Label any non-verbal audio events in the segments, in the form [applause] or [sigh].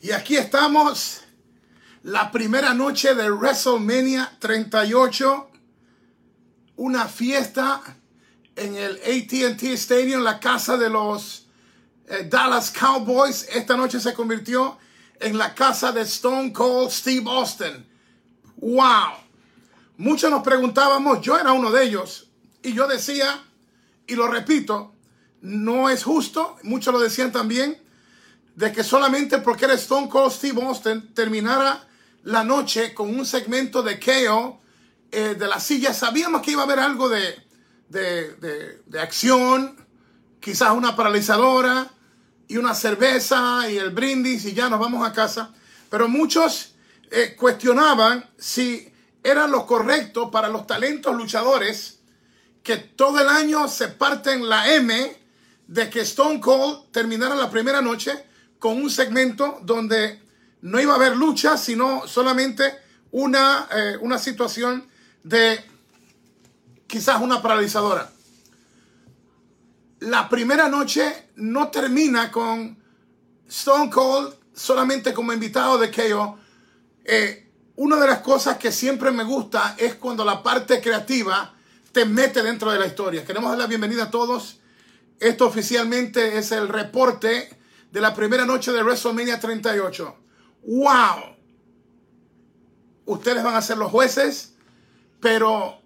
Y aquí estamos, la primera noche de WrestleMania 38, una fiesta en el ATT Stadium, la casa de los eh, Dallas Cowboys. Esta noche se convirtió en la casa de Stone Cold Steve Austin. ¡Wow! Muchos nos preguntábamos, yo era uno de ellos, y yo decía, y lo repito, no es justo, muchos lo decían también, de que solamente porque era Stone Cold Steve Austin terminara la noche con un segmento de KO eh, de la silla. Sabíamos que iba a haber algo de, de, acción, quizás una paralizadora y una cerveza y el brindis y ya nos vamos a casa. Pero muchos eh, cuestionaban si era lo correcto para los talentos luchadores que todo el año se parten la M de que Stone Cold terminara la primera noche con un segmento donde no iba a haber lucha, sino solamente una, eh, una situación de quizás una paralizadora. La primera noche no termina con Stone Cold solamente como invitado de KO. Eh, una de las cosas que siempre me gusta es cuando la parte creativa te mete dentro de la historia. Queremos dar la bienvenida a todos. Esto oficialmente es el reporte de la primera noche de WrestleMania 38. ¡Wow! Ustedes van a ser los jueces, pero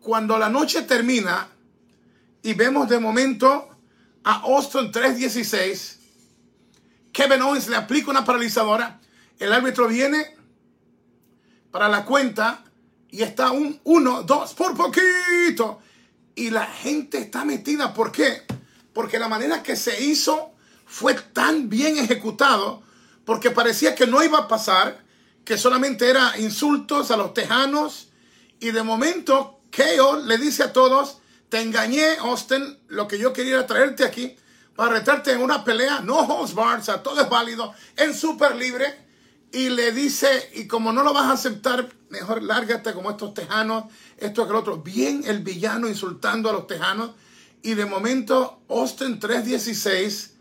cuando la noche termina y vemos de momento a Austin 316, Kevin Owens le aplica una paralizadora, el árbitro viene para la cuenta y está un 1, 2, por poquito. Y la gente está metida. ¿Por qué? Porque la manera que se hizo fue tan bien ejecutado porque parecía que no iba a pasar, que solamente era insultos a los tejanos y de momento KO le dice a todos, te engañé Austin, lo que yo quería era traerte aquí para retarte en una pelea, no holds barred, o sea, todo es válido, en súper libre y le dice, y como no lo vas a aceptar, mejor lárgate como estos tejanos, esto que lo otro. Bien el villano insultando a los tejanos. Y de momento, Austin 316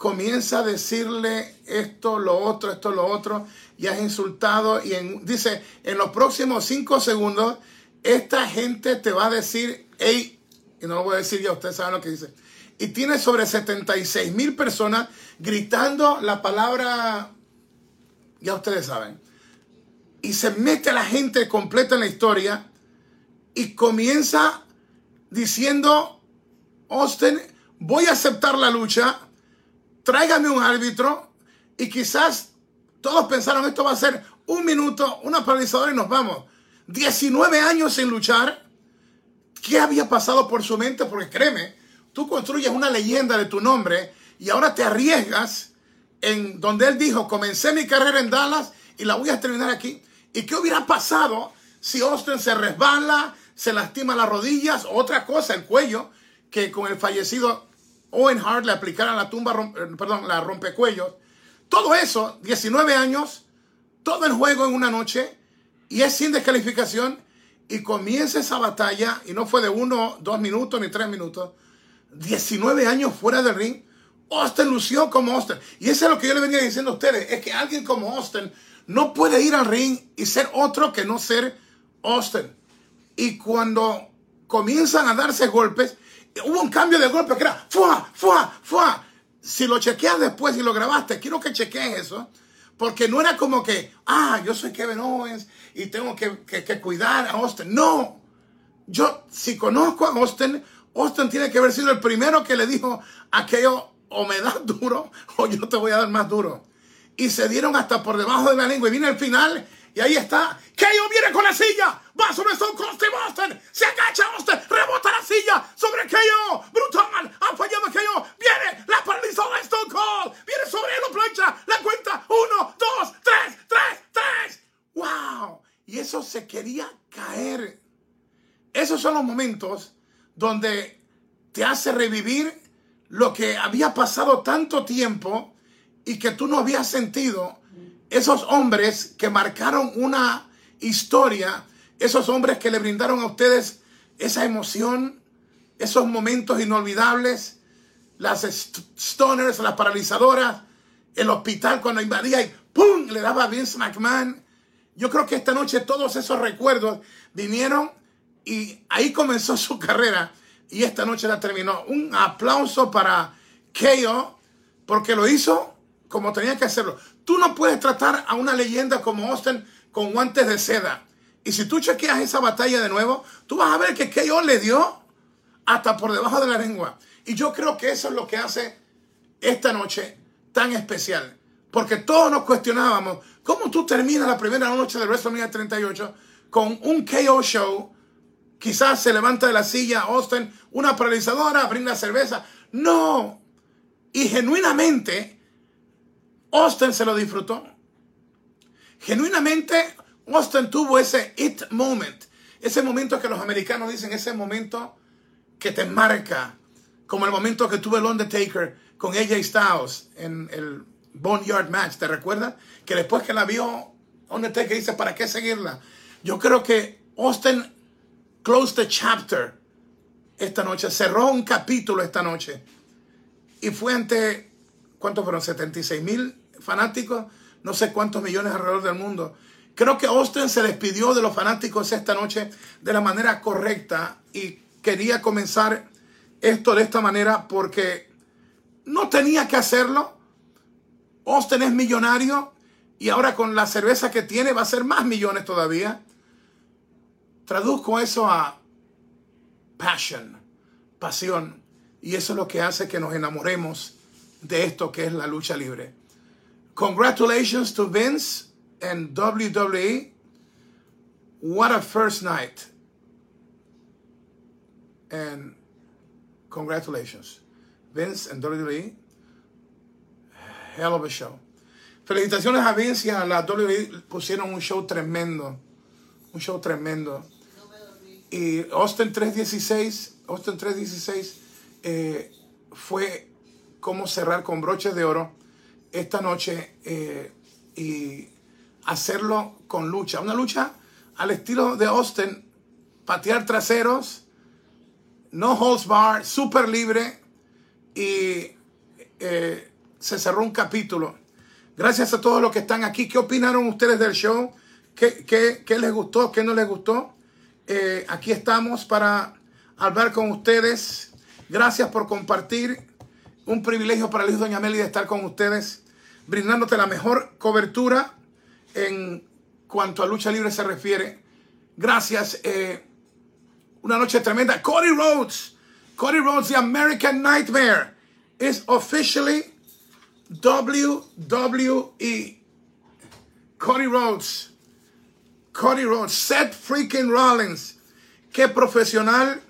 comienza a decirle esto, lo otro, esto, lo otro, y has insultado, y dice, en los próximos cinco segundos, esta gente te va a decir, hey, y no lo voy a decir ya, ustedes saben lo que dice, y tiene sobre 76 mil personas gritando la palabra, ya ustedes saben, y se mete la gente completa en la historia, y comienza diciendo, Austin, voy a aceptar la lucha, tráigame un árbitro y quizás todos pensaron esto va a ser un minuto, una paralizadora y nos vamos. 19 años sin luchar. ¿Qué había pasado por su mente? Porque créeme, tú construyes una leyenda de tu nombre y ahora te arriesgas en donde él dijo, comencé mi carrera en Dallas y la voy a terminar aquí. ¿Y qué hubiera pasado si Austin se resbala, se lastima las rodillas, otra cosa, el cuello, que con el fallecido Owen Hart le aplicara la tumba, eh, perdón, la rompecuellos. Todo eso, 19 años, todo el juego en una noche y es sin descalificación y comienza esa batalla y no fue de uno, dos minutos ni tres minutos. 19 años fuera del ring. Austin lució como Austin. Y eso es lo que yo le venía diciendo a ustedes. Es que alguien como Austin no puede ir al ring y ser otro que no ser Austin. Y cuando comienzan a darse golpes, hubo un cambio de golpe que era ¡fua! ¡fua! ¡fua! Si lo chequeas después y lo grabaste, quiero que chequees eso. Porque no era como que, ah, yo soy Kevin Owens y tengo que, que, cuidar a Austin. No. Yo, si conozco a Austin, Austin tiene que haber sido el primero que le dijo aquello, o me das duro o yo te voy a dar más duro. Y se dieron hasta por debajo de la lengua. Y viene el final y ahí está. KO viene con la silla. Va sobre Stone Cold Steve Austin. Se agacha Austin. Rebota la silla sobre KO. Brutal. Ha fallado KO. Viene la paralizada de Stone Cold. Viene sobre él, plancha. La cuenta. Uno, dos, tres, tres, tres. ¡Wow! Y eso se quería caer. Esos son los momentos donde te hace revivir lo que había pasado tanto tiempo y que tú no habías sentido esos hombres que marcaron una historia, esos hombres que le brindaron a ustedes esa emoción, esos momentos inolvidables, las stoners, las paralizadoras, el hospital cuando invadía y ¡pum! le daba a Vince McMahon. Yo creo que esta noche todos esos recuerdos vinieron y ahí comenzó su carrera y esta noche la terminó. Un aplauso para KO porque lo hizo como tenía que hacerlo. Tú no puedes tratar a una leyenda como Austin con guantes de seda. Y si tú chequeas esa batalla de nuevo, tú vas a ver que KO le dio hasta por debajo de la lengua. Y yo creo que eso es lo que hace esta noche tan especial. Porque todos nos cuestionábamos, ¿cómo tú terminas la primera noche de WrestleMania 38 con un KO show? Quizás se levanta de la silla Austin, una paralizadora, brinda cerveza. No. Y genuinamente, Austin se lo disfrutó. Genuinamente, Austin tuvo ese it moment. Ese momento que los americanos dicen, ese momento que te marca. Como el momento que tuvo el Undertaker con AJ Styles en el Boneyard Match, ¿te recuerdas? Que después que la vio Undertaker dice, ¿para qué seguirla? Yo creo que Austin closed the chapter esta noche, cerró un capítulo esta noche. Y fue ante, ¿cuántos fueron? 76 mil fanáticos, no sé cuántos millones alrededor del mundo. Creo que Austin se despidió de los fanáticos esta noche de la manera correcta y quería comenzar esto de esta manera porque no tenía que hacerlo. Austin es millonario y ahora con la cerveza que tiene va a ser más millones todavía. Traduzco eso a passion, pasión. Y eso es lo que hace que nos enamoremos de esto que es la lucha libre. Congratulations to Vince and WWE. What a first night. And congratulations. Vince and WWE. Hell of a show. Felicitaciones a Vince y a la WWE. Pusieron un show tremendo. Un show tremendo. Y Austin 316, Austin 316 eh, fue como cerrar con broches de oro esta noche eh, y hacerlo con lucha. Una lucha al estilo de Austin, patear traseros, no holds bar, súper libre y eh, se cerró un capítulo. Gracias a todos los que están aquí. ¿Qué opinaron ustedes del show? ¿Qué, qué, les gustó? ¿Qué no les gustó? Eh, aquí estamos para hablar con ustedes. Gracias por compartir. Un privilegio para Luis Doña Meli de estar con ustedes, brindándote la mejor cobertura en cuanto a lucha libre se refiere. Gracias. Eh, una noche tremenda. Cody Rhodes. Cody Rhodes, The American Nightmare, is officially WWE. Cody Rhodes. Cody Rhodes. Seth freaking Rollins. Qué profesional.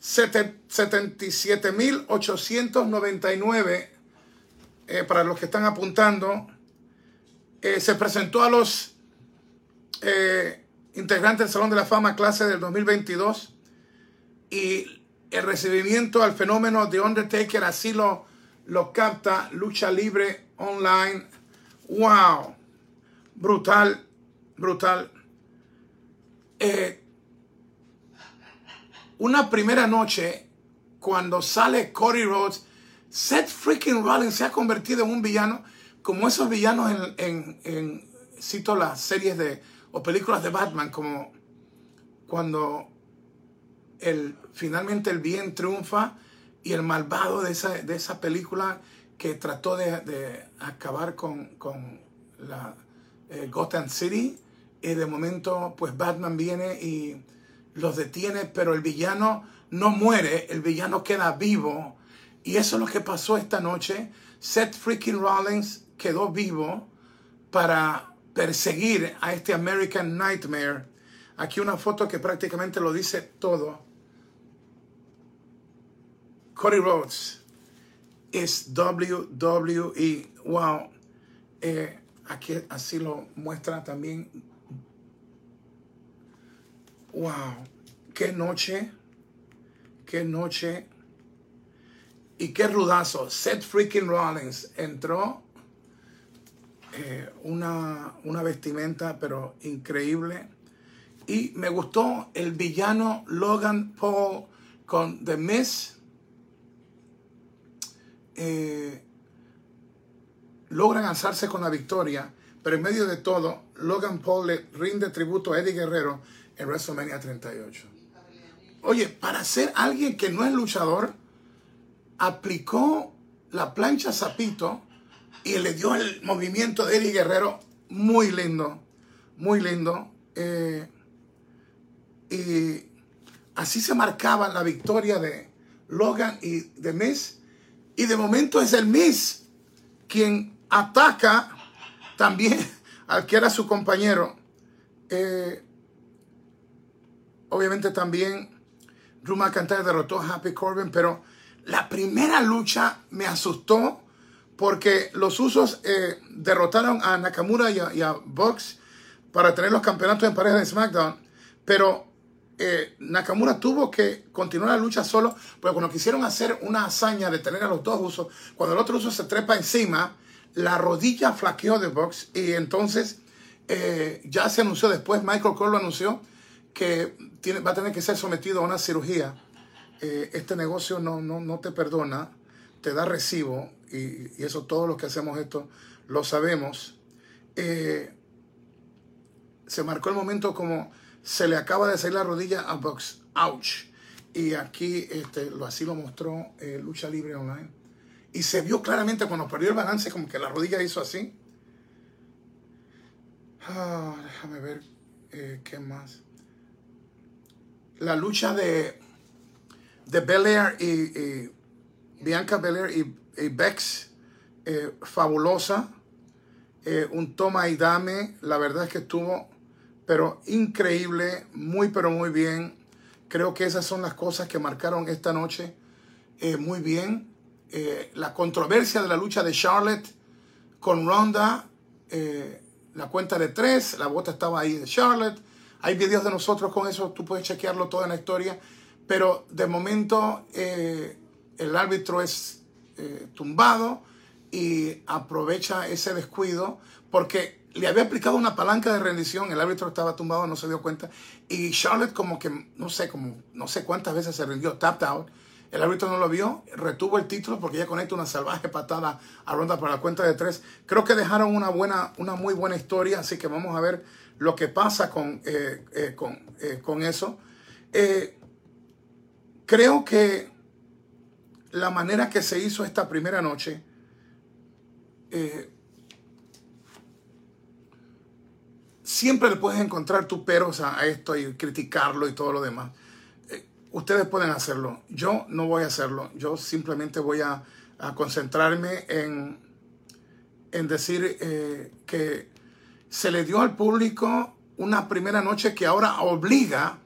77.899 eh, para los que están apuntando. Eh, se presentó a los eh, integrantes del Salón de la Fama clase del 2022 y el recibimiento al fenómeno de Undertaker así lo, lo capta lucha libre online. ¡Wow! Brutal, brutal. Eh, una primera noche, cuando sale Cody Rhodes, Seth freaking Rollins se ha convertido en un villano como esos villanos en, en, cito las series de o películas de Batman, como cuando el, finalmente el bien triunfa y el malvado de esa, de esa película que trató de, acabar con, con la eh, Gotham City y de momento pues Batman viene y los detiene, pero el villano no muere, el villano queda vivo. Y eso es lo que pasó esta noche. Seth freaking Rollins quedó vivo para perseguir a este American Nightmare. Aquí una foto que prácticamente lo dice todo. Cody Rhodes es WWE. Wow. Eh, aquí así lo muestra también. Wow. Qué noche. Qué noche. Y qué rudazo. Seth freaking Rollins entró eh, una, una vestimenta, pero increíble. Y me gustó el villano Logan Paul con The Miss. Eh, logran alzarse con la victoria, pero en medio de todo, Logan Paul le rinde tributo a Eddie Guerrero en WrestleMania 38. Oye, para ser alguien que no es luchador, aplicó la plancha zapito y le dio el movimiento de Eddie Guerrero muy lindo, muy lindo. Eh, y así se marcaba la victoria de Logan y de Miss. Y de momento es el Miss quien ataca también [laughs] al que era su compañero. Eh, obviamente también Drew McIntyre derrotó a Happy Corbin, pero la primera lucha me asustó porque los usos eh, derrotaron a Nakamura y a, y para tener los campeonatos en pareja de SmackDown, pero eh, Nakamura tuvo que continuar la lucha solo, porque cuando quisieron hacer una hazaña de tener a los dos usos, cuando el otro uso se trepa encima, la rodilla flaqueó de Box y entonces eh, ya se anunció después, Michael Cole lo anunció, que va a tener que ser sometido a una cirugía. Este negocio no, no, no, te perdona, te da recibo y, eso todos los que hacemos esto lo sabemos. se marcó el momento como se le acaba de salir la rodilla a Box. Ouch. Y aquí este, lo, así lo mostró eh, Lucha Libre Online. Y se vio claramente cuando perdió el balance, como que la rodilla hizo así. Ah, déjame ver eh, qué más. La lucha de, de Belair y Bianca Belair y, y Bex, eh, fabulosa. un toma y dame. La verdad es que estuvo pero increíble, muy pero muy bien. Creo que esas son las cosas que marcaron esta noche eh, muy bien. Eh, la controversia de la lucha de Charlotte con Ronda, eh, la cuenta de tres, la bota estaba ahí de Charlotte. Hay videos de nosotros con eso, tú puedes chequearlo todo en la historia. Pero de momento el árbitro es tumbado y aprovecha ese descuido porque le había aplicado una palanca de rendición, el árbitro estaba tumbado, no se dio cuenta, y Charlotte como que, no sé, como no sé cuántas veces se rindió, tapped out, el árbitro no lo vio, retuvo el título porque ella conecta una salvaje patada a Ronda para la cuenta de tres. Creo que dejaron una buena, una muy buena historia, así que vamos a ver lo que pasa con, eh, eh, con, eh, con, eso. creo que la manera que se hizo esta primera noche, siempre le puedes encontrar tu peros a esto y criticarlo y todo lo demás. Eh, ustedes pueden hacerlo. Yo no voy a hacerlo. Yo simplemente voy a, concentrarme en, en decir eh, que se le dio al público una primera noche que ahora obliga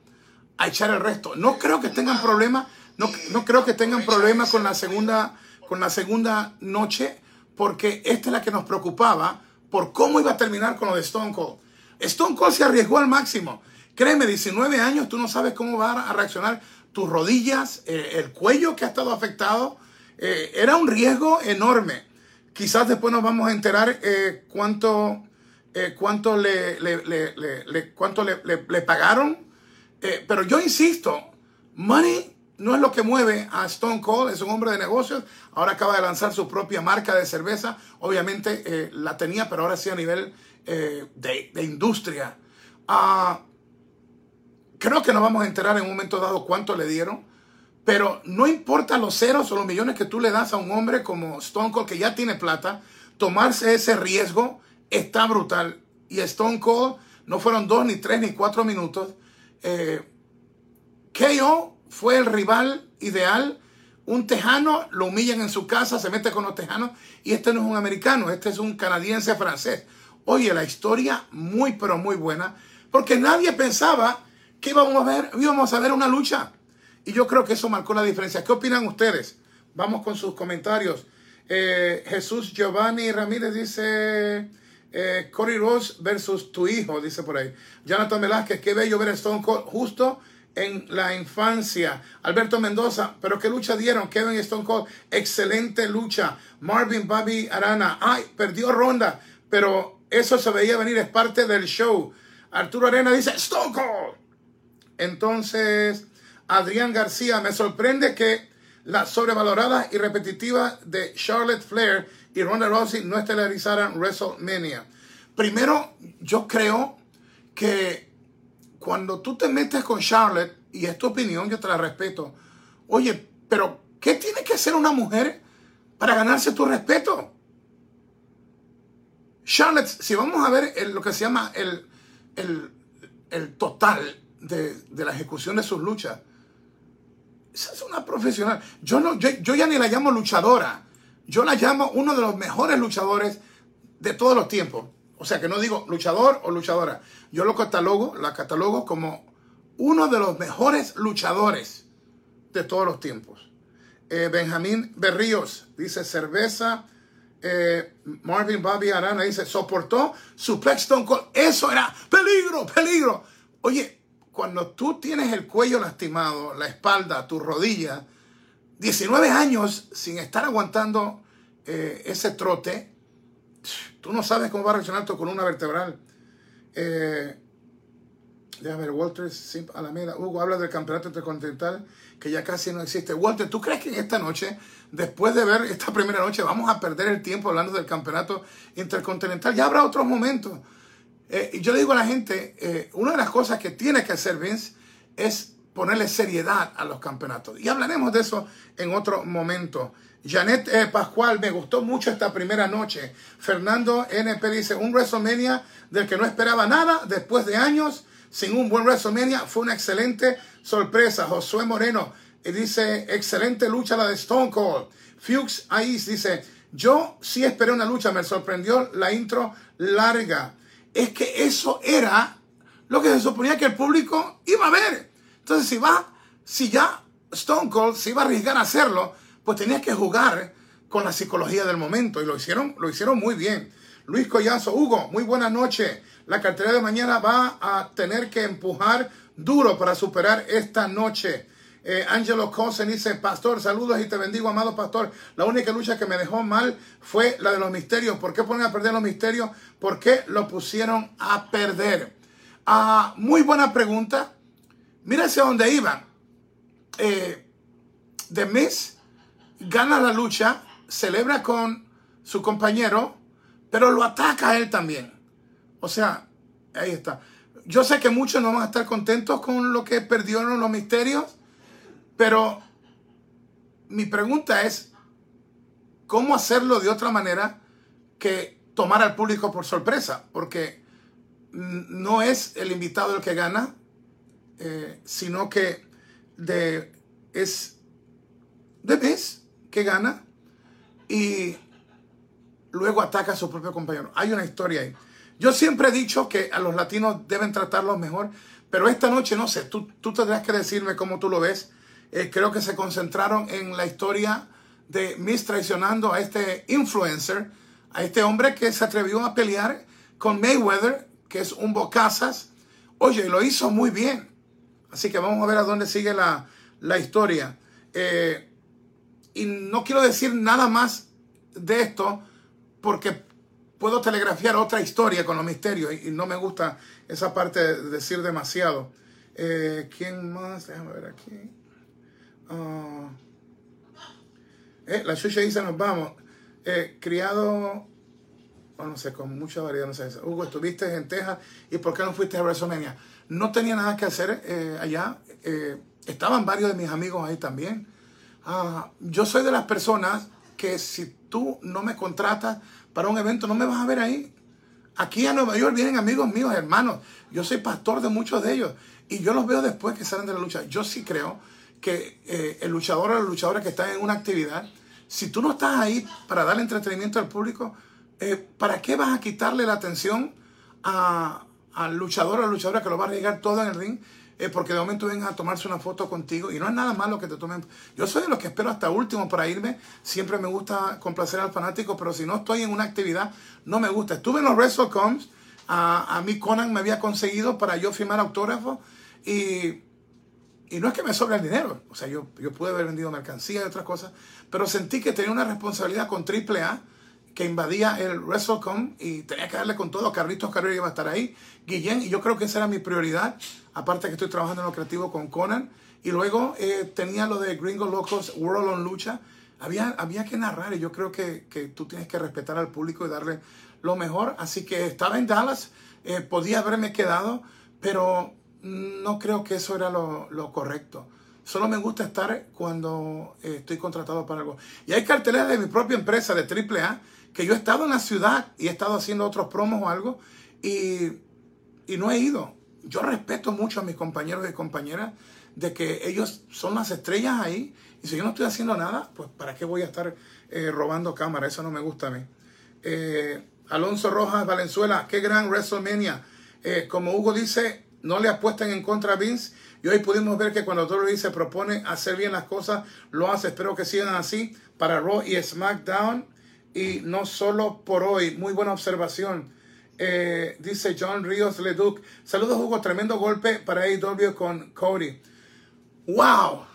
a echar el resto. No creo que tengan problema, no, no creo que tengan problema con la segunda, con la segunda noche, porque esta es la que nos preocupaba por cómo iba a terminar con lo de Stone Cold. Stone Cold se arriesgó al máximo. Créeme, 19 años, tú no sabes cómo va a reaccionar tus rodillas, eh, el cuello que ha estado afectado. Eh, era un riesgo enorme. Quizás después nos vamos a enterar eh, cuánto, cuánto, le, le, cuánto le, pagaron. pero yo insisto, money no es lo que mueve a Stone Cold, es un hombre de negocios. Ahora acaba de lanzar su propia marca de cerveza. Obviamente la tenía, pero ahora sí a nivel eh, de, industria. Ah, creo que nos vamos a enterar en un momento dado cuánto le dieron, pero no importa los ceros o los millones que tú le das a un hombre como Stone Cold que ya tiene plata, tomarse ese riesgo está brutal. Y Stone Cold no fueron dos, ni tres, ni cuatro minutos. Eh, KO fue el rival ideal. Un tejano lo humillan en su casa, se mete con los tejanos. Y este no es un americano, este es un canadiense francés. Oye, la historia muy, pero muy buena, porque nadie pensaba que íbamos a ver, íbamos a ver una lucha. Y yo creo que eso marcó la diferencia. ¿Qué opinan ustedes? Vamos con sus comentarios. Eh, Jesús Giovanni Ramírez dice, eh, Cory Rose versus tu hijo, dice por ahí. Jonathan Velázquez, qué bello ver a Stone Cold justo en la infancia. Alberto Mendoza, pero qué lucha dieron. Kevin Stone Cold, excelente lucha. Marvin Bobby Arana, ay, perdió ronda, pero eso se veía venir, es parte del show. Arturo Arena dice, Stone Cold. Entonces, Adrián García, me sorprende que la sobrevalorada y repetitiva de Charlotte Flair y Ronda Rousey no estelarizaran WrestleMania. Primero, yo creo que cuando tú te metes con Charlotte, y es tu opinión, yo te la respeto, oye, pero ¿qué tiene que hacer una mujer para ganarse tu respeto? Charlotte, si vamos a ver lo que se llama el, el, total de, la ejecución de sus luchas, esa es una profesional. Yo, no, yo ya ni la llamo luchadora. Yo la llamo uno de los mejores luchadores de todos los tiempos. O sea que no digo luchador o luchadora. Yo lo catalogo, la catalogo como uno de los mejores luchadores de todos los tiempos. Eh, Benjamín Berríos dice cerveza. Eh, Marvin Bobby Arana dice soportó su Stone Eso era peligro, peligro. Oye, cuando tú tienes el cuello lastimado, la espalda, tu rodilla, 19 años sin estar aguantando eh, ese trote, tú no sabes cómo va a reaccionar tu columna vertebral. Eh, déjame ver, Walter Alameda, Hugo habla del campeonato intercontinental que ya casi no existe. Walter, ¿tú crees que en esta noche, después de ver esta primera noche, vamos a perder el tiempo hablando del campeonato intercontinental? Ya habrá otros momentos. Eh, y yo le digo a la gente, eh, una de las cosas que tiene que hacer Vince es ponerle seriedad a los campeonatos. Y hablaremos de eso en otro momento. Janet eh, Pascual, me gustó mucho esta primera noche. Fernando NP dice, un WrestleMania del que no esperaba nada después de años, sin un buen WrestleMania, fue una excelente sorpresa. Josué Moreno y dice, excelente lucha la de Stone Cold. Fuchs Ais dice, yo sí esperé una lucha, me sorprendió la intro larga. Es que eso era lo que se suponía que el público iba a ver. Entonces, si va, si ya Stone Cold se iba a arriesgar a hacerlo, pues tenía que jugar con la psicología del momento y lo hicieron, lo hicieron muy bien. Luis Collazo, Hugo, muy buena noche. La cartera de mañana va a tener que empujar duro para superar esta noche. Eh, Angelo Cosen dice, Pastor, saludos y te bendigo, amado Pastor. La única lucha que me dejó mal fue la de los misterios. ¿Por qué ponen a perder los misterios? ¿Por qué lo pusieron a perder? Ah, muy buena pregunta. Mira hacia dónde iban. Eh, The Miss gana la lucha, celebra con su compañero, pero lo ataca a él también. O sea, ahí está. Yo sé que muchos no van a estar contentos con lo que perdieron los misterios, pero mi pregunta es, ¿cómo hacerlo de otra manera que tomar al público por sorpresa? Porque no es el invitado el que gana, eh, sino que de, es de vez que gana y luego ataca a su propio compañero. Hay una historia ahí. Yo siempre he dicho que a los latinos deben tratarlos mejor, pero esta noche no sé, tú, tú tendrás que decirme cómo tú lo ves. Eh, creo que se concentraron en la historia de Miss traicionando a este influencer, a este hombre que se atrevió a pelear con Mayweather, que es un bocazas. Oye, lo hizo muy bien. Así que vamos a ver a dónde sigue la, historia. Eh, y no quiero decir nada más de esto porque puedo telegrafiar otra historia con los misterios y, no me gusta esa parte de decir demasiado. Eh, ¿Quién más? Déjame ver aquí. Ah, eh, la chucha dice nos vamos. Eh, criado, no sé, con mucha variedad, no sé. Hugo, estuviste en Texas y ¿por qué no fuiste a WrestleMania? No tenía nada que hacer allá. estaban varios de mis amigos ahí también. Ah, yo soy de las personas que si tú no me contratas para un evento, no me vas a ver ahí. Aquí a Nueva York vienen amigos míos, hermanos. Yo soy pastor de muchos de ellos. Y yo los veo después que salen de la lucha. Yo sí creo que eh, el luchador o la luchadora que están en una actividad, si tú no estás ahí para darle entretenimiento al público, eh, ¿para qué vas a quitarle la atención al luchador o a la luchadora que lo va a arriesgar todo en el ring eh, porque de momento vengan a tomarse una foto contigo y no es nada malo que te tomen. Yo soy de los que espero hasta último para irme. Siempre me gusta complacer al fanático, pero si no estoy en una actividad, no me gusta. Estuve en los WrestleComs, a, a mí Conan me había conseguido para yo firmar autógrafos y, y no es que me sobre el dinero. O sea, yo, yo pude haber vendido mercancía y otras cosas, pero sentí que tenía una responsabilidad con AAA que invadía el WrestleCon y tenía que darle con todo. Carlitos Carrero iba a estar ahí, Guillén, y yo creo que esa era mi prioridad. Aparte que estoy trabajando en lo creativo con Conan. Y luego eh, tenía lo de Gringo Locos World on Lucha. había, había que narrar y yo creo que, que, tú tienes que respetar al público y darle lo mejor. Así que estaba en Dallas, eh, podía haberme quedado, pero no creo que eso era lo, lo correcto. Solo me gusta estar cuando eh, estoy contratado para algo. Y hay carteleras de mi propia empresa, de AAA, que yo he estado en la ciudad y he estado haciendo otros promos o algo y, y no he ido. Yo respeto mucho a mis compañeros y compañeras de que ellos son las estrellas ahí y si yo no estoy haciendo nada, pues ¿para qué voy a estar eh, robando cámara? Eso no me gusta a mí. Eh, Alonso Rojas Valenzuela, qué gran WrestleMania. Eh, como Hugo dice, no le apuesten en contra a Vince. Y hoy pudimos ver que cuando WWE se propone hacer bien las cosas, lo hace. Espero que sigan así para Raw y SmackDown. Y no solo por hoy. Muy buena observación. Dice John Ríos Leduc. Saludos, Hugo. Tremendo golpe para AEW con Cody. ¡Wow!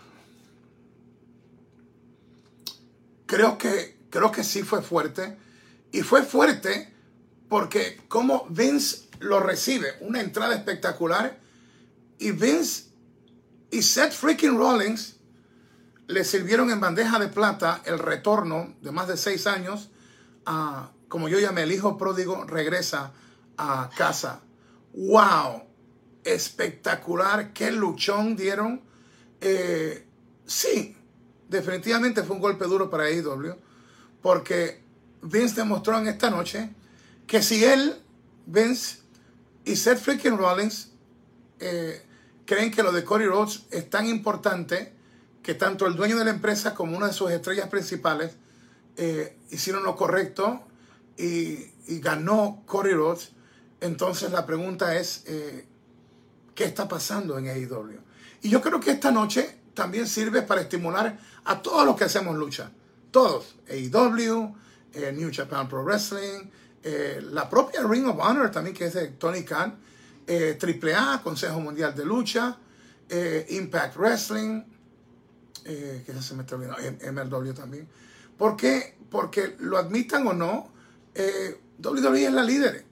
Creo que, creo que sí fue fuerte. Y fue fuerte porque como Vince lo recibe, una entrada espectacular. Y Vince y Seth freaking Rollins le sirvieron en bandeja de plata el retorno de más de seis años. A, como yo llamé, el hijo pródigo regresa a casa. ¡Wow! Espectacular. Qué luchón dieron. Eh, sí, definitivamente fue un golpe duro para AEW, porque Vince demostró en esta noche que si él, Vince y Seth freaking Rollins eh, creen que lo de Cody Rhodes es tan importante que tanto el dueño de la empresa como una de sus estrellas principales eh, hicieron lo correcto y, ganó Cody Rhodes, entonces la pregunta es, eh, ¿qué está pasando en AEW? Y yo creo que esta noche también sirve para estimular a todos los que hacemos lucha. Todos. AEW, eh, New Japan Pro Wrestling, eh, la propia Ring of Honor también, que es de Tony Khan, eh, AAA, Consejo Mundial de Lucha, Impact Wrestling, que se me está olvidando, MLW también. ¿Por qué? Porque lo admitan o no, WWE es la líder.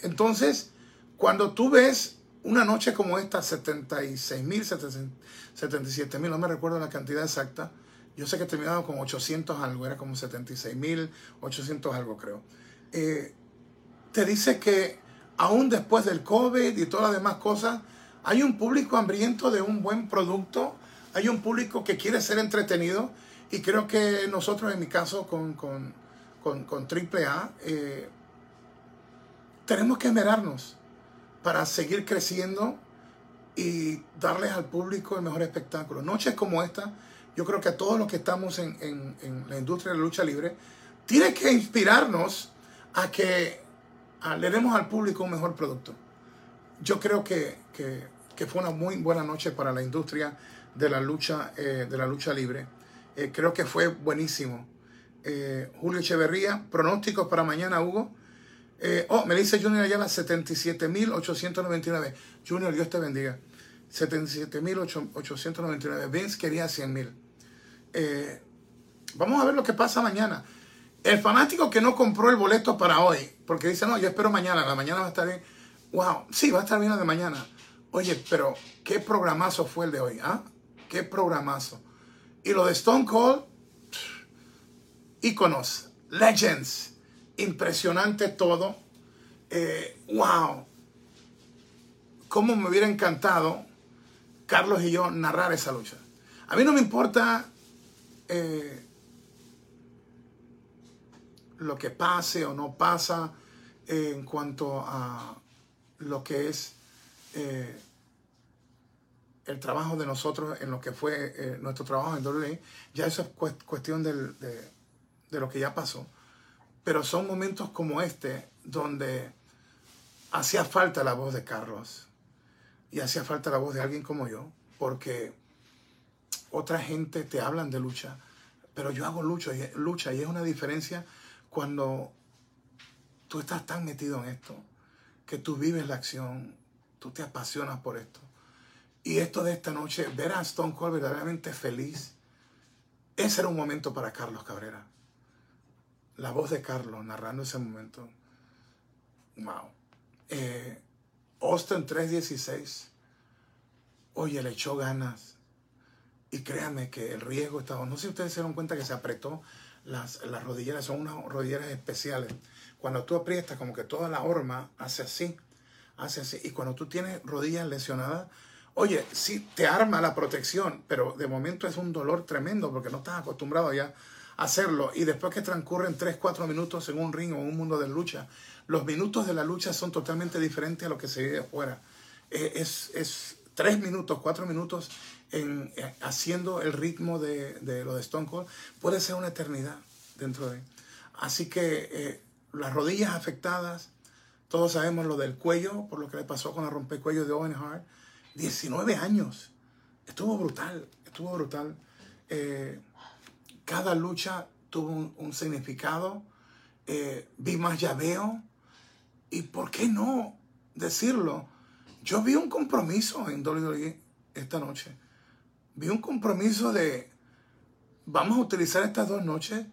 Entonces, cuando tú ves una noche como esta, 76 mil, 77 mil, no me recuerdo la cantidad exacta. Yo sé que terminaba con 800 algo, era como 76 mil, 800 algo creo. Eh, te dice que aún después del COVID y todas las demás cosas, hay un público hambriento de un buen producto, hay un público que quiere ser entretenido y creo que nosotros en mi caso con, con, con AAA eh, tenemos que esmerarnos para seguir creciendo y darles al público el mejor espectáculo. Noches como esta, yo creo que a todos los que estamos en, la industria de la lucha libre, tiene que inspirarnos a que le demos al público un mejor producto. Yo creo que, fue una muy buena noche para la industria de la lucha, eh, de la lucha libre. Eh, creo que fue buenísimo. Eh, Julio Echeverría, pronósticos para mañana, Hugo. Eh, oh, me dice Junior Ayala, 77.899. Junior, Dios te bendiga. 77.899. Vince quería 100.000. Eh, vamos a ver lo que pasa mañana. El fanático que no compró el boleto para hoy, porque dice, no, yo espero mañana, la mañana va a estar bien. Wow, sí, va a estar bien la de mañana. Oye, pero qué programazo fue el de hoy, ¿ah? Qué programazo. Y lo de Stone Cold, íconos, legends impresionante todo. Eh, wow. Cómo me hubiera encantado Carlos y yo narrar esa lucha. A mí no me importa eh, lo que pase o no pasa en cuanto a lo que es eh, el trabajo de nosotros en lo que fue nuestro trabajo en WWE. Ya eso es cuestión de, de lo que ya pasó. Pero son momentos como este donde hacía falta la voz de Carlos y hacía falta la voz de alguien como yo, porque otra gente te hablan de lucha, pero yo hago lucha y, lucha y es una diferencia cuando tú estás tan metido en esto, que tú vives la acción, tú te apasionas por esto. Y esto de esta noche, ver a Stone Cold verdaderamente feliz, ese era un momento para Carlos Cabrera la voz de Carlos narrando ese momento. Wow. Eh, Austin 316. Oye, le echó ganas. y créanme que el riesgo estaba, no sé si ustedes se dieron cuenta que se apretó, las, las rodilleras son unas rodilleras especiales. Cuando tú aprietas, como que toda la horma hace así, hace así. Y cuando tú tienes rodillas lesionadas, oye, sí te arma la protección, pero de momento es un dolor tremendo porque no estás acostumbrado ya hacerlo. Y después que transcurren 3, 4 minutos en un ring o en un mundo de lucha, los minutos de la lucha son totalmente diferentes a lo que se vive afuera. Eh, es, es 3 minutos, 4 minutos eh, haciendo el ritmo de, de, lo de Stone Cold, puede ser una eternidad dentro de... Así que eh, las rodillas afectadas, todos sabemos lo del cuello, por lo que le pasó con la rompecuello de Owen Hart. 19 años. Estuvo brutal, estuvo brutal. Cada lucha tuvo un, significado. vi más llaveo. Y por qué no decirlo, yo vi un compromiso en WWE esta noche vi un compromiso de vamos a utilizar estas dos noches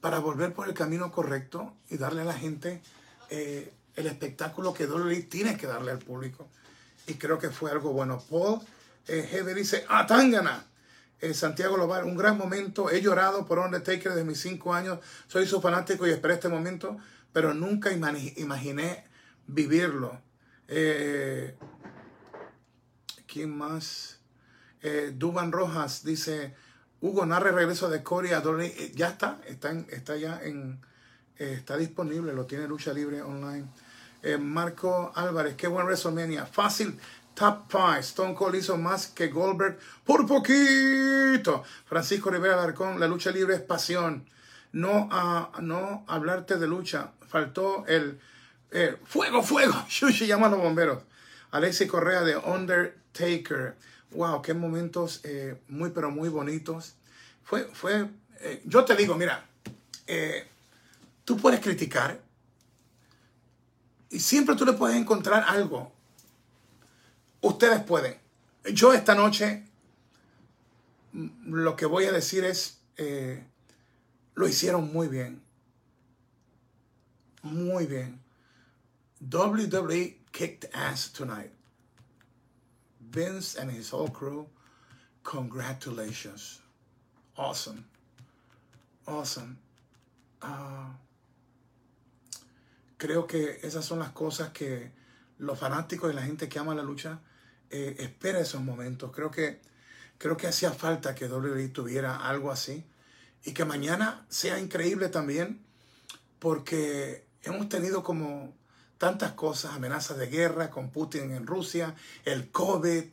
para volver por el camino correcto y darle a la gente eh, el espectáculo que WWE tiene que darle al público. Y creo que fue algo bueno. Paul eh, dice, ¡Atangana! Eh, Santiago Lobar, un gran momento. He llorado por Undertaker desde mis cinco años. Soy su fanático y esperé este momento, pero nunca imaginé vivirlo. Eh, ¿Quién más? Eh, Duban Rojas dice, Hugo narra el regreso de Corey a eh, Ya está, está, está ya en, eh, está disponible, lo tiene Lucha Libre Online. Marco Álvarez, qué buen WrestleMania. Fácil, top 5. Stone Cold hizo más que Goldberg por poquito. Francisco Rivera Alarcón, la lucha libre es pasión. No, a no hablarte de lucha. Faltó el fuego, fuego. [laughs] Shushi llama los bomberos. Alexis Correa de Undertaker wow, qué momentos eh, muy, pero muy bonitos. Fue, fue, eh, yo te digo, mira, eh, tú puedes criticar y siempre tú le puedes encontrar algo. Ustedes pueden. Yo esta noche lo que voy a decir es, lo hicieron muy bien. Muy bien. WWE kicked ass tonight. Vince and his whole crew, congratulations. Awesome. Awesome. Uh, creo que esas son las cosas que los fanáticos y la gente que ama la lucha eh, espera esos momentos. Creo que, creo que hacía falta que WWE tuviera algo así y que mañana sea increíble también porque hemos tenido como tantas cosas, amenazas de guerra con Putin en Rusia, el COVID,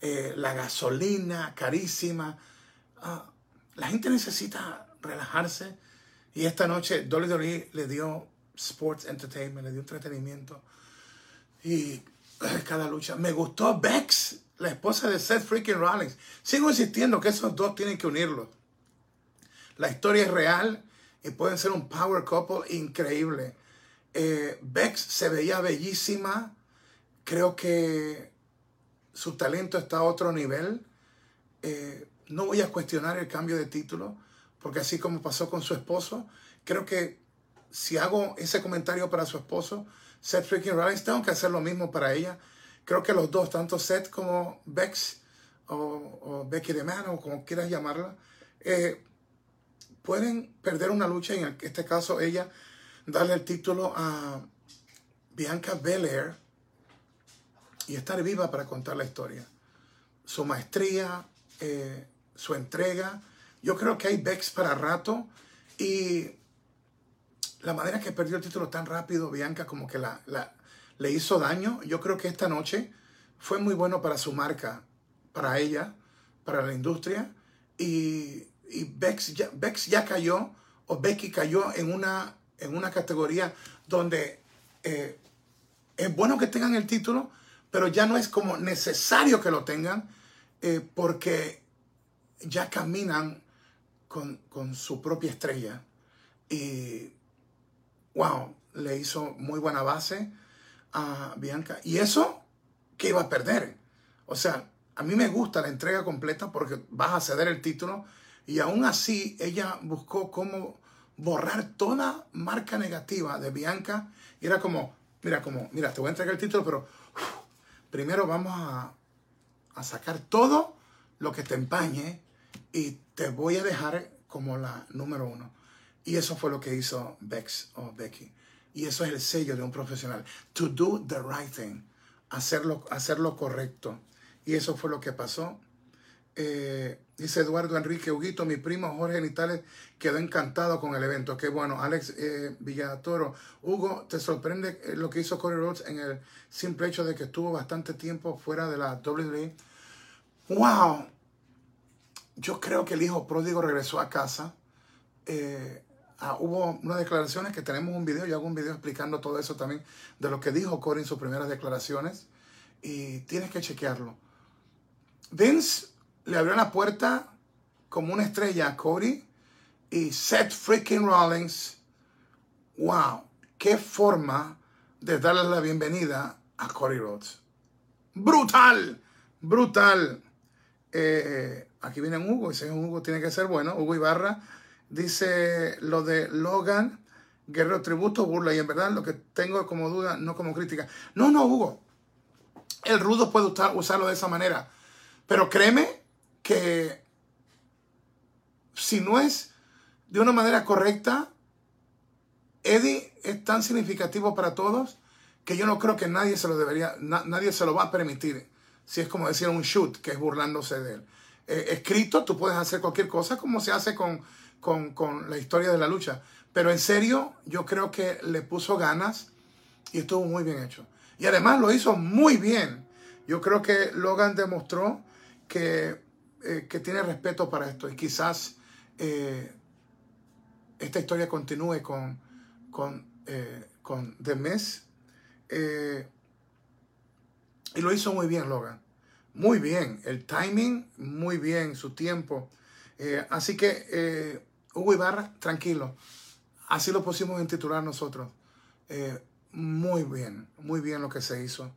eh, la gasolina carísima. Ah, la gente necesita relajarse y esta noche WWE le dio sports entertainment, le dio entretenimiento y cada lucha. Me gustó Bex, la esposa de Seth freaking Rollins. Sigo insistiendo que esos dos tienen que unirlos. La historia es real y pueden ser un power couple increíble. Eh, Bex se veía bellísima. Creo que su talento está a otro nivel. Eh, no voy a cuestionar el cambio de título, porque así como pasó con su esposo, creo que si hago ese comentario para su esposo, Seth freaking Rollins, tengo que hacer lo mismo para ella. Creo que los dos, tanto Seth como Bex, o, Becky de Man, o como quieras llamarla, eh, pueden perder una lucha, en este caso ella darle el título a Bianca Belair y estar viva para contar la historia. Su maestría, eh, su entrega. Yo creo que hay Bex para rato y la manera que perdió el título tan rápido, Bianca, como que la, le hizo daño. Yo creo que esta noche fue muy bueno para su marca, para ella, para la industria. Y, y Bex, ya, Bex ya cayó, o Becky cayó en una en una categoría donde eh, es bueno que tengan el título, pero ya no es como necesario que lo tengan eh, porque ya caminan con, con, su propia estrella. Y wow, le hizo muy buena base a Bianca. Y eso que iba a perder. O sea, a mí me gusta la entrega completa porque vas a ceder el título. Y aún así ella buscó cómo borrar toda marca negativa de Bianca. Y era como, mira, como, mira, te voy a entregar el título, pero primero vamos a, a, sacar todo lo que te empañe y te voy a dejar como la número uno. Y eso fue lo que hizo Bex o Becky. Y eso es el sello de un profesional. To do the right thing. Hacerlo, hacerlo correcto. Y eso fue lo que pasó. Eh, dice Eduardo Enrique Huguito, mi primo Jorge Nitales quedó encantado con el evento. Qué bueno. Alex eh, Villatoro. Hugo, ¿te sorprende eh, lo que hizo Corey Rhodes en el simple hecho de que estuvo bastante tiempo fuera de la WWE? ¡Wow! Yo creo que el hijo pródigo regresó a casa. Ah, hubo unas declaraciones que tenemos un video, yo hago un video explicando todo eso también, de lo que dijo Corey en sus primeras declaraciones. Y tienes que chequearlo. Vince le abrió la puerta como una estrella a Cody y Seth freaking Rollins. Wow, qué forma de darle la bienvenida a Cody Rhodes. Brutal, brutal. Eh, aquí viene Hugo, y ese Hugo tiene que ser bueno. Hugo Ibarra dice lo de Logan, Guerrero Tributo, burla. Y en verdad lo que tengo como duda, no como crítica. No, no, Hugo. El rudo puede usarlo de esa manera. Pero créeme que si no es de una manera correcta, Eddie es tan significativo para todos que yo no creo que nadie se lo debería, nadie se lo va a permitir. Si es como decir un shoot, que es burlándose de él. Eh, escrito, tú puedes hacer cualquier cosa como se hace con, con, con, la historia de la lucha. Pero en serio, yo creo que le puso ganas y estuvo muy bien hecho. Y además lo hizo muy bien. Yo creo que Logan demostró que eh, que tiene respeto para esto y quizás eh, esta historia continúe con, con, eh, con The y lo hizo muy bien Logan. Muy bien. El timing, muy bien. Su tiempo. así que, Hugo Ibarra, tranquilo. Así lo pusimos en titular nosotros. muy bien, muy bien lo que se hizo.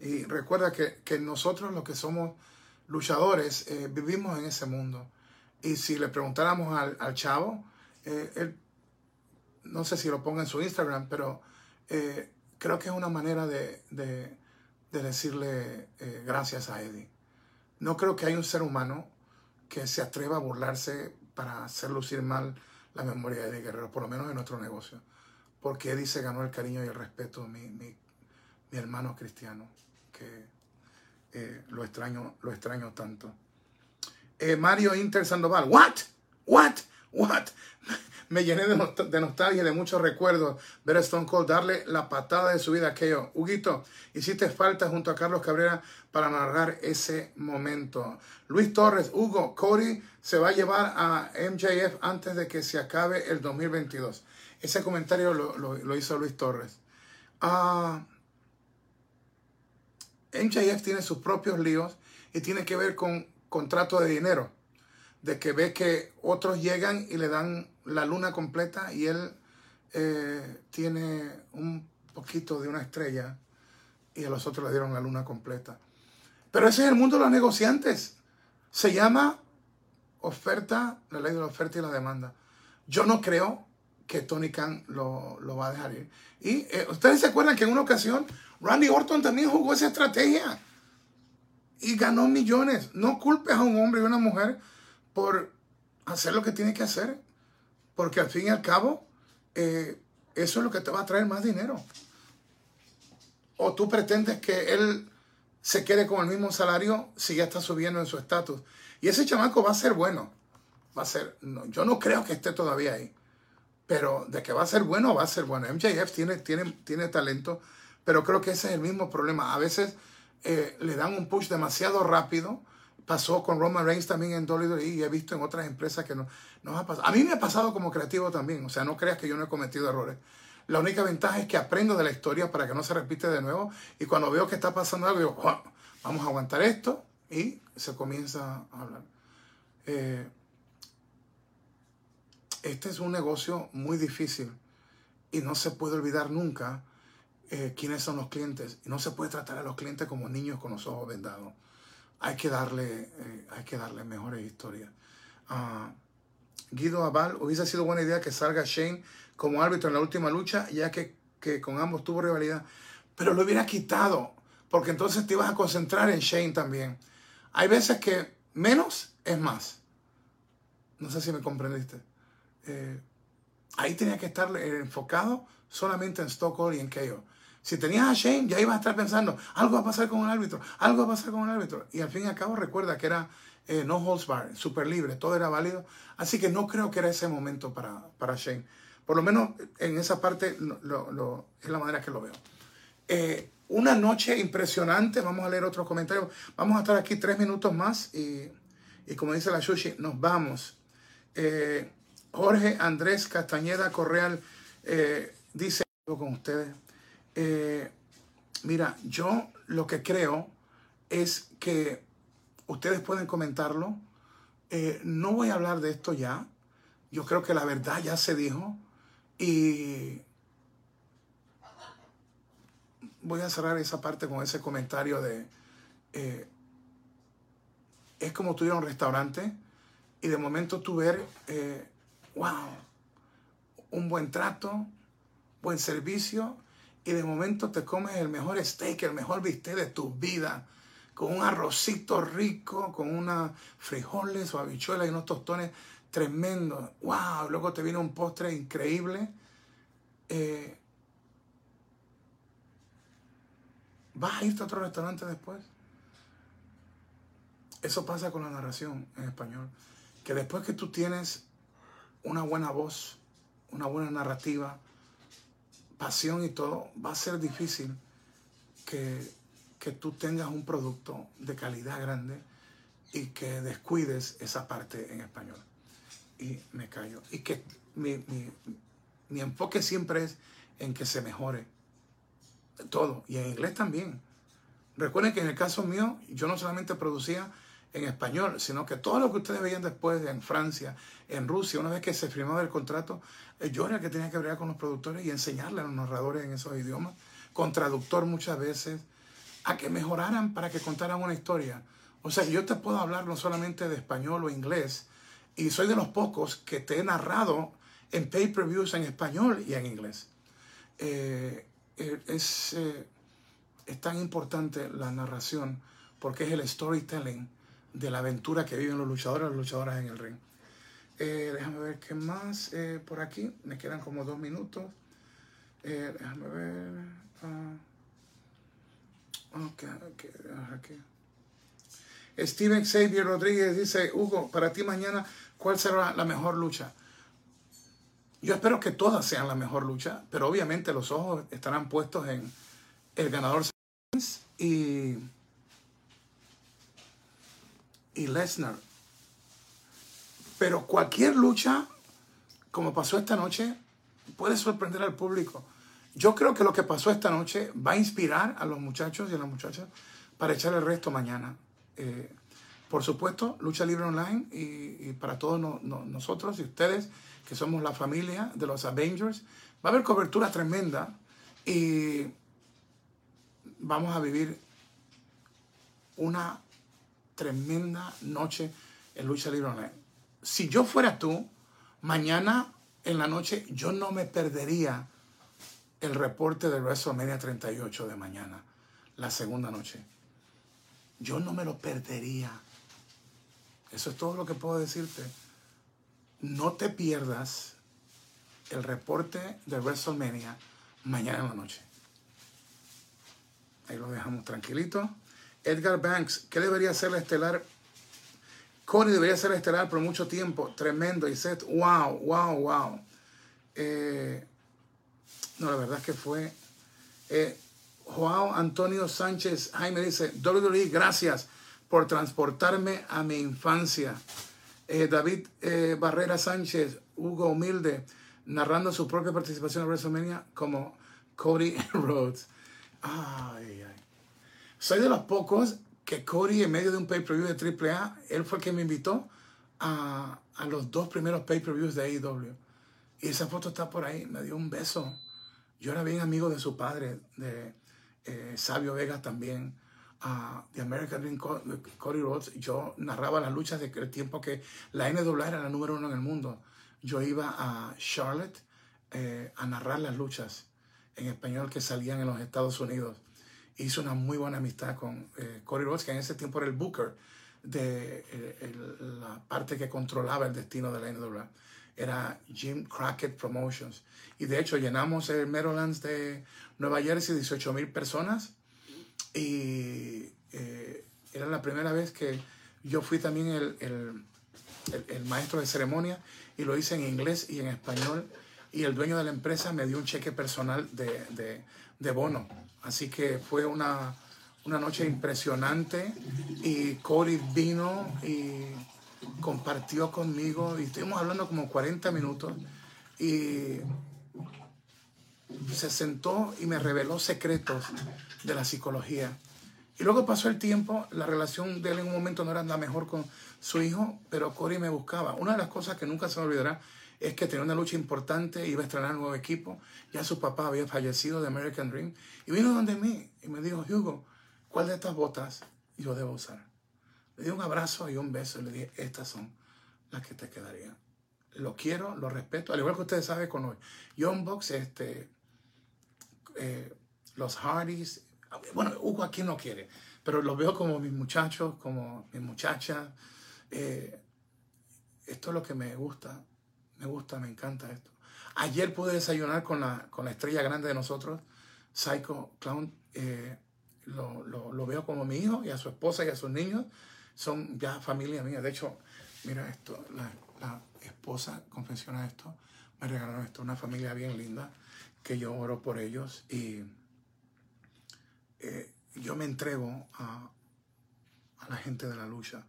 Y recuerda que, que nosotros los que somos luchadores eh, vivimos en ese mundo. Y si le preguntáramos al, chavo, eh, él, no sé si lo ponga en su Instagram, pero eh, creo que es una manera de, decirle gracias a Eddie. No creo que hay un ser humano que se atreva a burlarse para hacer lucir mal la memoria de Eddie Guerrero, por lo menos en nuestro negocio. Porque Eddie se ganó el cariño y el respeto de mi, mi, mi hermano cristiano, que eh, lo, extraño, lo extraño tanto. Eh, Mario Inter Sandoval, ¿what? ¿What? ¿What? Me llené de, nostalgia y de muchos recuerdos ver a Stone Cold darle la patada de su vida a aquello. Huguito, hiciste falta junto a Carlos Cabrera para narrar ese momento. Luis Torres, Hugo, Cody se va a llevar a MJF antes de que se acabe el 2022. Ese comentario lo, hizo Luis Torres. Ah. MJF tiene sus propios líos y tiene que ver con contrato de dinero. De que ve que otros llegan y le dan la luna completa y él eh, tiene un poquito de una estrella y a los otros le dieron la luna completa. Pero ese es el mundo de los negociantes. Se llama oferta, la ley de la oferta y la demanda. Yo no creo que Tony Khan lo, va a dejar ir. Y eh, ustedes se acuerdan que en una ocasión Randy Orton también jugó esa estrategia y ganó millones. No culpes a un hombre y una mujer por hacer lo que tiene que hacer, porque al fin y al cabo eh, eso es lo que te va a traer más dinero. O tú pretendes que él se quede con el mismo salario si ya está subiendo en su estatus. Y ese chamaco va a ser bueno. Va a ser, yo no creo que esté todavía ahí. Pero de que va a ser bueno, va a ser bueno. MJF tiene, tiene, tiene talento, pero creo que ese es el mismo problema. A veces eh, le dan un push demasiado rápido. Pasó con Roman Reigns también en WWE y he visto en otras empresas que no, nos ha pasado. A mí me ha pasado como creativo también. O sea, no creas que yo no he cometido errores. La única ventaja es que aprendo de la historia para que no se repite de nuevo. Y cuando veo que está pasando algo, digo, vamos a aguantar esto. Y se comienza a hablar. Eh, este es un negocio muy difícil y no se puede olvidar nunca eh, quiénes son los clientes. Y no se puede tratar a los clientes como niños con los ojos vendados. Hay que darle, eh, hay que darle mejores historias. Ah, Guido Aval, hubiese sido buena idea que salga Shane como árbitro en la última lucha, ya que, con ambos tuvo rivalidad. Pero lo hubiera quitado, porque entonces te ibas a concentrar en Shane también. Hay veces que menos es más. No sé si me comprendiste. Eh, ahí tenía que estar eh, enfocado solamente en Stockholm y en KO. Si tenías a Shane, ya ibas a estar pensando, algo va a pasar con un árbitro, algo va a pasar con un árbitro. Y al fin y al cabo recuerda que era eh, no holds bar, súper libre, todo era válido. Así que no creo que era ese momento para, para Shane. Por lo menos en esa parte es la manera que lo veo. Eh, una noche impresionante, vamos a leer otros comentarios. Vamos a estar aquí tres minutos más y, y como dice la Sushi, nos vamos. Eh, Jorge Andrés Castañeda Correal dice con ustedes. Eh, mira, yo lo que creo es que ustedes pueden comentarlo. Eh, no voy a hablar de esto ya. Yo creo que la verdad ya se dijo. Y voy a cerrar esa parte con ese comentario de... Eh, es como tú ir a un restaurante y de momento tú ver, wow, un buen trato, buen servicio y de momento te comes el mejor steak, el mejor bistec de tu vida, con un arrocito rico, con unas frijoles o habichuelas y unos tostones tremendos. ¡Wow! Luego te viene un postre increíble. Eh, ¿Vas a irte a otro restaurante después? Eso pasa con la narración en español. Que después que tú tienes una buena voz, una buena narrativa, pasión y todo, va a ser difícil que, que tú tengas un producto de calidad grande y que descuides esa parte en español. Y me callo. Y que mi, mi, mi enfoque siempre es en que se mejore todo. Y en inglés también. Recuerden que en el caso mío, yo no solamente producía en español, sino que todo lo que ustedes veían después en Francia, en Rusia, una vez que se firmaba el contrato, eh, yo era el que tenía que hablar con los productores y enseñarle a los narradores en esos idiomas, con traductor muchas veces, a que mejoraran para que contaran una historia. O sea, yo te puedo hablar no solamente de español o inglés, y soy de los pocos que te he narrado en pay-per-views en español y en inglés. Eh, eh, es, es tan importante la narración porque es el storytelling de la aventura que viven los luchadores y las luchadoras en el ring. Eh, déjame ver qué más eh, por aquí. Me quedan como dos minutos. Eh, déjame ver. Uh, okay, okay, Steven Xavier Rodríguez dice, Hugo, para ti mañana, ¿cuál será la mejor lucha? Yo espero que todas sean la mejor lucha, pero obviamente los ojos estarán puestos en el ganador y y Lesnar. Pero cualquier lucha, como pasó esta noche, puede sorprender al público. Yo creo que lo que pasó esta noche va a inspirar a los muchachos y a las muchachas para echar el resto mañana. Eh, por supuesto, Lucha Libre Online y, para todos nosotros y ustedes, que somos la familia de los Avengers, va a haber cobertura tremenda y vamos a vivir una tremenda noche en Lucha Libre Online. Si yo fuera tú, mañana en la noche yo no me perdería el reporte de WrestleMania 38 de mañana, la segunda noche. Yo no me lo perdería. Eso es todo lo que puedo decirte. No te pierdas el reporte de WrestleMania mañana en la noche. Ahí lo dejamos tranquilito. Edgar Banks, ¿qué debería ser la estelar? Cody debería ser la estelar por mucho tiempo. Tremendo. Y Seth, wow, wow, wow. Eh, no, la verdad es que fue. Eh, Joao Antonio Sánchez Jaime dice: WWE, gracias por transportarme a mi infancia. Eh, David Barrera Sánchez, Hugo Humilde, narrando su propia participación en WrestleMania como Cody [laughs] Rhodes. Ay, ay. Soy de los pocos que Cody, en medio de un pay-per-view de AAA, él fue el que me invitó a, los dos primeros pay-per-views de AEW. Y esa foto está por ahí, me dio un beso. Yo era bien amigo de su padre, de eh, Sabio Vega también, de American Dream, Cody Rhodes. Yo narraba las luchas de el tiempo que la NWA era la número uno en el mundo. Yo iba a Charlotte eh, a narrar las luchas en español que salían en los Estados Unidos hizo una muy buena amistad con eh, Cody Rhodes, que en ese tiempo era el Booker de la parte que controlaba el destino de la NWA. Era Jim Crockett Promotions. Y de hecho llenamos el Meadowlands de Nueva Jersey, 18 mil personas. Y eh, era la primera vez que yo fui también el, el, el, maestro de ceremonia y lo hice en inglés y en español. Y el dueño de la empresa me dio un cheque personal de, de, de bono. Así que fue una, una noche impresionante y Cory vino y compartió conmigo y estuvimos hablando como 40 minutos y se sentó y me reveló secretos de la psicología. Y luego pasó el tiempo, la relación de él en un momento no era la mejor con su hijo, pero Cory me buscaba. Una de las cosas que nunca se me olvidará es que tenía una lucha importante, iba a estrenar un nuevo equipo, ya su papá había fallecido de American Dream, y vino donde mí y me dijo, Hugo, ¿cuál de estas botas yo debo usar? Le di un abrazo y un beso y le dije, estas son las que te quedarían. Lo quiero, lo respeto, al igual que ustedes saben con hoy. Young Box, este, eh, los Hardys, bueno, Hugo aquí no quiere, pero los veo como mis muchachos, como mis muchachas. Eh, esto es lo que me gusta, me gusta, me encanta esto. Ayer pude desayunar con la, con la estrella grande de nosotros, Psycho Clown. Eh, lo, lo, lo, veo como mi hijo y a su esposa y a sus niños. Son ya familia mía. De hecho, mira esto, la, esposa confesiona esto, me regalaron esto, una familia bien linda, que yo oro por ellos y eh, yo me entrego a, a, la gente de la lucha.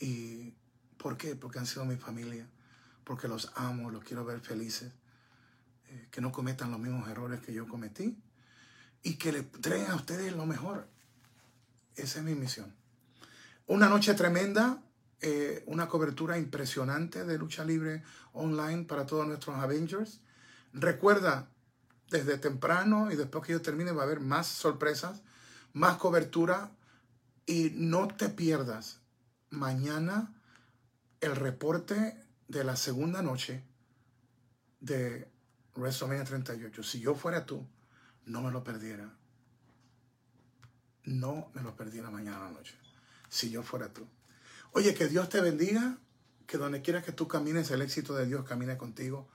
¿Y por qué? Porque han sido mi familia, porque los amo, los quiero ver felices, eh, que no cometan los mismos errores que yo cometí y que le traigan a ustedes lo mejor. Esa es mi misión. Una noche tremenda, eh, una cobertura impresionante de lucha libre online para todos nuestros Avengers. Recuerda, desde temprano y después que yo termine va a haber más sorpresas, más cobertura y no te pierdas mañana el reporte de la segunda noche de WrestleMania 38. Si yo fuera tú, no me lo perdiera. No me lo perdiera mañana la noche. Si yo fuera tú. Oye, que Dios te bendiga. Que donde quiera que tú camines, el éxito de Dios camine contigo.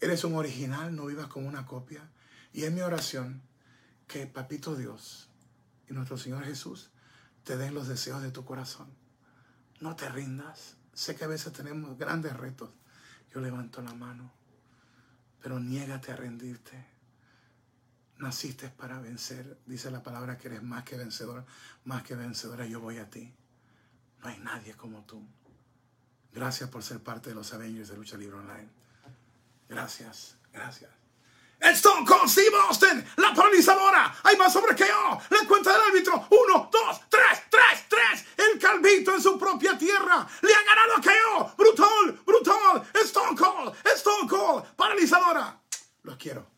Eres un original, no vivas como una copia. Y es mi oración que Papito Dios y nuestro Señor Jesús te den los deseos de tu corazón. No te rindas. Sé que a veces tenemos grandes retos. Yo levanto la mano, pero niégate a rendirte. Naciste para vencer. Dice la palabra que eres más que vencedor, más que vencedora. Yo voy a ti. No hay nadie como tú. Gracias por ser parte de los Avengers de Lucha Libre Online. Gracias, gracias. Stone Cold Steve Austin, la paralizadora. Hay más sobre yo. La cuenta del árbitro. Uno, dos, tres, tres, tres. El calvito en su propia tierra. Le ha ganado a KO. Brutal, brutal. Stone Cold, Stone Cold, paralizadora. Los quiero.